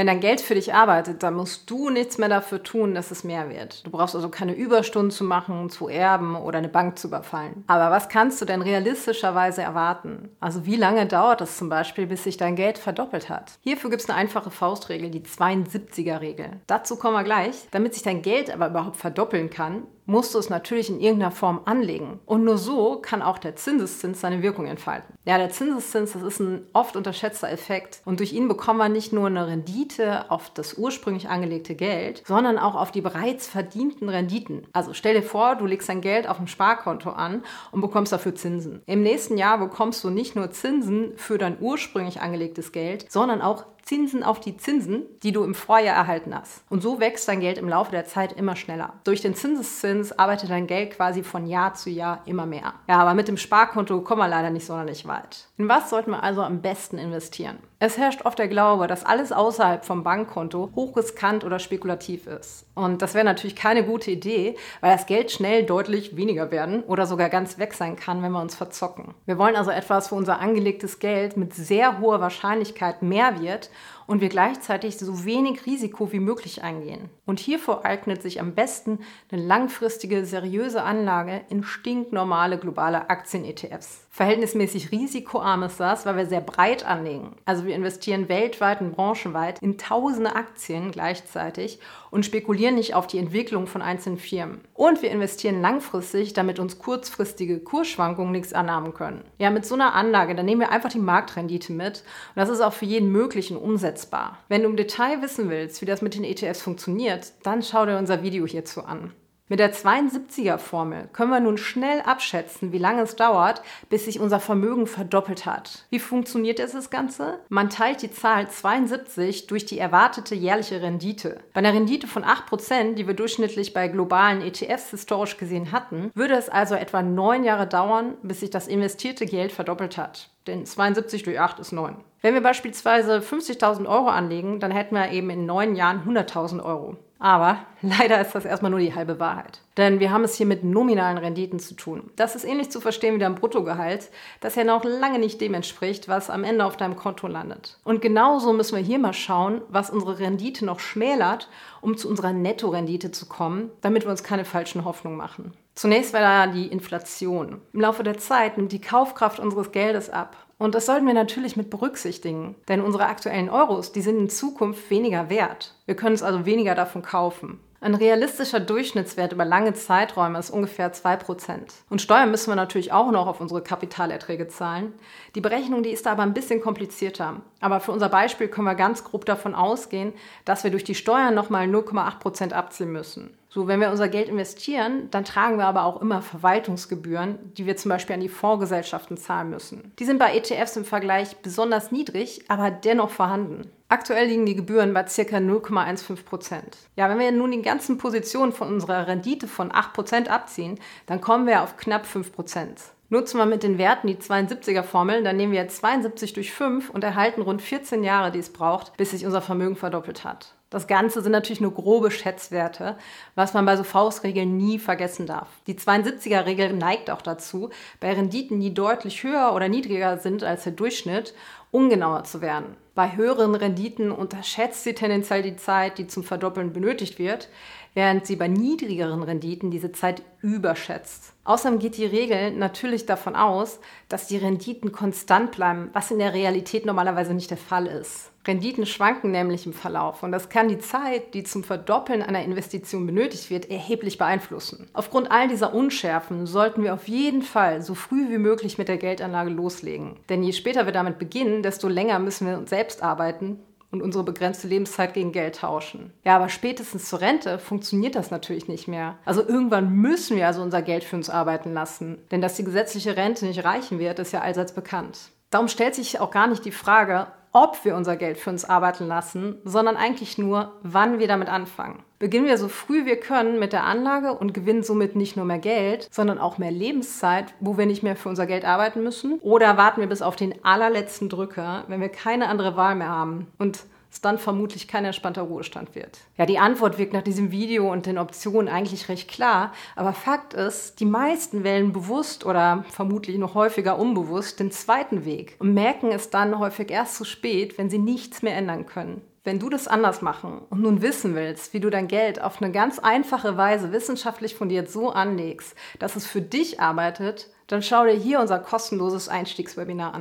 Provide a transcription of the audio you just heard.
Wenn dein Geld für dich arbeitet, dann musst du nichts mehr dafür tun, dass es mehr wird. Du brauchst also keine Überstunden zu machen, zu erben oder eine Bank zu überfallen. Aber was kannst du denn realistischerweise erwarten? Also wie lange dauert es zum Beispiel, bis sich dein Geld verdoppelt hat? Hierfür gibt es eine einfache Faustregel, die 72er-Regel. Dazu kommen wir gleich. Damit sich dein Geld aber überhaupt verdoppeln kann, musst du es natürlich in irgendeiner Form anlegen. Und nur so kann auch der Zinseszins seine Wirkung entfalten. Ja, der Zinseszins, das ist ein oft unterschätzter Effekt. Und durch ihn bekommen wir nicht nur eine Rendite auf das ursprünglich angelegte Geld, sondern auch auf die bereits verdienten Renditen. Also stell dir vor, du legst dein Geld auf ein Sparkonto an und bekommst dafür Zinsen. Im nächsten Jahr bekommst du nicht nur Zinsen für dein ursprünglich angelegtes Geld, sondern auch Zinsen auf die Zinsen, die du im Vorjahr erhalten hast. Und so wächst dein Geld im Laufe der Zeit immer schneller. Durch den Zinseszins arbeitet dein Geld quasi von Jahr zu Jahr immer mehr. Ja, aber mit dem Sparkonto kommen wir leider nicht sonderlich weit. In was sollten wir also am besten investieren? Es herrscht oft der Glaube, dass alles außerhalb vom Bankkonto hochriskant oder spekulativ ist. Und das wäre natürlich keine gute Idee, weil das Geld schnell deutlich weniger werden oder sogar ganz weg sein kann, wenn wir uns verzocken. Wir wollen also etwas, wo unser angelegtes Geld mit sehr hoher Wahrscheinlichkeit mehr wird und wir gleichzeitig so wenig Risiko wie möglich eingehen. Und hierfür eignet sich am besten eine langfristige, seriöse Anlage in stinknormale globale Aktien-ETFs. Verhältnismäßig risikoarm ist das, weil wir sehr breit anlegen. Also wir investieren weltweit und branchenweit in tausende Aktien gleichzeitig und spekulieren nicht auf die Entwicklung von einzelnen Firmen. Und wir investieren langfristig, damit uns kurzfristige Kursschwankungen nichts anhaben können. Ja, mit so einer Anlage, dann nehmen wir einfach die Marktrendite mit und das ist auch für jeden möglichen umsetzbar. Wenn du im Detail wissen willst, wie das mit den ETFs funktioniert, dann schau dir unser Video hierzu an. Mit der 72er-Formel können wir nun schnell abschätzen, wie lange es dauert, bis sich unser Vermögen verdoppelt hat. Wie funktioniert das Ganze? Man teilt die Zahl 72 durch die erwartete jährliche Rendite. Bei einer Rendite von 8%, die wir durchschnittlich bei globalen ETFs historisch gesehen hatten, würde es also etwa neun Jahre dauern, bis sich das investierte Geld verdoppelt hat. Denn 72 durch 8 ist 9. Wenn wir beispielsweise 50.000 Euro anlegen, dann hätten wir eben in neun Jahren 100.000 Euro. Aber leider ist das erstmal nur die halbe Wahrheit. Denn wir haben es hier mit nominalen Renditen zu tun. Das ist ähnlich zu verstehen wie dein Bruttogehalt, das ja noch lange nicht dem entspricht, was am Ende auf deinem Konto landet. Und genauso müssen wir hier mal schauen, was unsere Rendite noch schmälert, um zu unserer Nettorendite zu kommen, damit wir uns keine falschen Hoffnungen machen. Zunächst war da die Inflation. Im Laufe der Zeit nimmt die Kaufkraft unseres Geldes ab. Und das sollten wir natürlich mit berücksichtigen, denn unsere aktuellen Euros, die sind in Zukunft weniger wert. Wir können es also weniger davon kaufen. Ein realistischer Durchschnittswert über lange Zeiträume ist ungefähr 2%. Und Steuern müssen wir natürlich auch noch auf unsere Kapitalerträge zahlen. Die Berechnung, die ist da aber ein bisschen komplizierter. Aber für unser Beispiel können wir ganz grob davon ausgehen, dass wir durch die Steuern nochmal 0,8% abziehen müssen. So, wenn wir unser Geld investieren, dann tragen wir aber auch immer Verwaltungsgebühren, die wir zum Beispiel an die Fondsgesellschaften zahlen müssen. Die sind bei ETFs im Vergleich besonders niedrig, aber dennoch vorhanden. Aktuell liegen die Gebühren bei ca. 0,15 Prozent. Ja, wenn wir nun die ganzen Positionen von unserer Rendite von 8 Prozent abziehen, dann kommen wir auf knapp 5 Prozent. Nutzen wir mit den Werten die 72er Formel, dann nehmen wir 72 durch 5 und erhalten rund 14 Jahre, die es braucht, bis sich unser Vermögen verdoppelt hat. Das Ganze sind natürlich nur grobe Schätzwerte, was man bei so Faustregeln nie vergessen darf. Die 72er-Regel neigt auch dazu, bei Renditen, die deutlich höher oder niedriger sind als der Durchschnitt, ungenauer zu werden. Bei höheren Renditen unterschätzt sie tendenziell die Zeit, die zum Verdoppeln benötigt wird, während sie bei niedrigeren Renditen diese Zeit überschätzt. Außerdem geht die Regel natürlich davon aus, dass die Renditen konstant bleiben, was in der Realität normalerweise nicht der Fall ist. Renditen schwanken nämlich im Verlauf und das kann die Zeit, die zum Verdoppeln einer Investition benötigt wird, erheblich beeinflussen. Aufgrund all dieser Unschärfen sollten wir auf jeden Fall so früh wie möglich mit der Geldanlage loslegen. Denn je später wir damit beginnen, desto länger müssen wir uns selbst arbeiten und unsere begrenzte Lebenszeit gegen Geld tauschen. Ja, aber spätestens zur Rente funktioniert das natürlich nicht mehr. Also irgendwann müssen wir also unser Geld für uns arbeiten lassen. Denn dass die gesetzliche Rente nicht reichen wird, ist ja allseits bekannt. Darum stellt sich auch gar nicht die Frage, ob wir unser Geld für uns arbeiten lassen, sondern eigentlich nur, wann wir damit anfangen. Beginnen wir so früh wir können mit der Anlage und gewinnen somit nicht nur mehr Geld, sondern auch mehr Lebenszeit, wo wir nicht mehr für unser Geld arbeiten müssen? Oder warten wir bis auf den allerletzten Drücker, wenn wir keine andere Wahl mehr haben und es dann vermutlich kein entspannter Ruhestand wird. Ja, die Antwort wirkt nach diesem Video und den Optionen eigentlich recht klar, aber Fakt ist, die meisten wählen bewusst oder vermutlich noch häufiger unbewusst den zweiten Weg und merken es dann häufig erst zu spät, wenn sie nichts mehr ändern können. Wenn du das anders machen und nun wissen willst, wie du dein Geld auf eine ganz einfache Weise wissenschaftlich fundiert so anlegst, dass es für dich arbeitet, dann schau dir hier unser kostenloses Einstiegswebinar an.